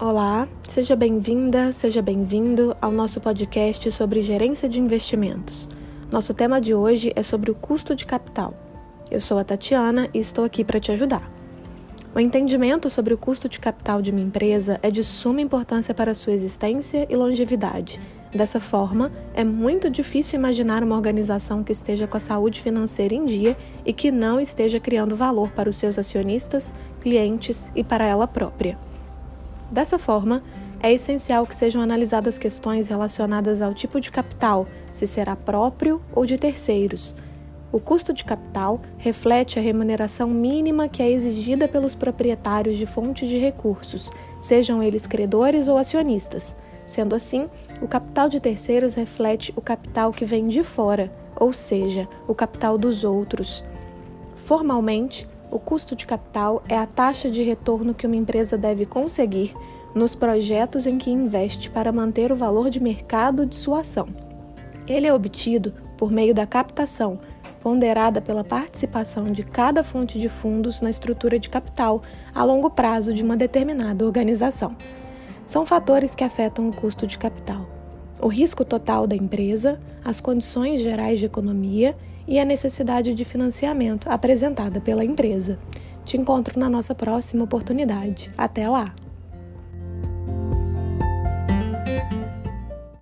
Olá, seja bem-vinda, seja bem-vindo ao nosso podcast sobre gerência de investimentos. Nosso tema de hoje é sobre o custo de capital. Eu sou a Tatiana e estou aqui para te ajudar. O entendimento sobre o custo de capital de uma empresa é de suma importância para sua existência e longevidade. Dessa forma, é muito difícil imaginar uma organização que esteja com a saúde financeira em dia e que não esteja criando valor para os seus acionistas, clientes e para ela própria. Dessa forma, é essencial que sejam analisadas questões relacionadas ao tipo de capital, se será próprio ou de terceiros. O custo de capital reflete a remuneração mínima que é exigida pelos proprietários de fontes de recursos, sejam eles credores ou acionistas. Sendo assim, o capital de terceiros reflete o capital que vem de fora, ou seja, o capital dos outros. Formalmente, o custo de capital é a taxa de retorno que uma empresa deve conseguir nos projetos em que investe para manter o valor de mercado de sua ação. Ele é obtido por meio da captação, ponderada pela participação de cada fonte de fundos na estrutura de capital a longo prazo de uma determinada organização. São fatores que afetam o custo de capital: o risco total da empresa, as condições gerais de economia e a necessidade de financiamento apresentada pela empresa. Te encontro na nossa próxima oportunidade. Até lá!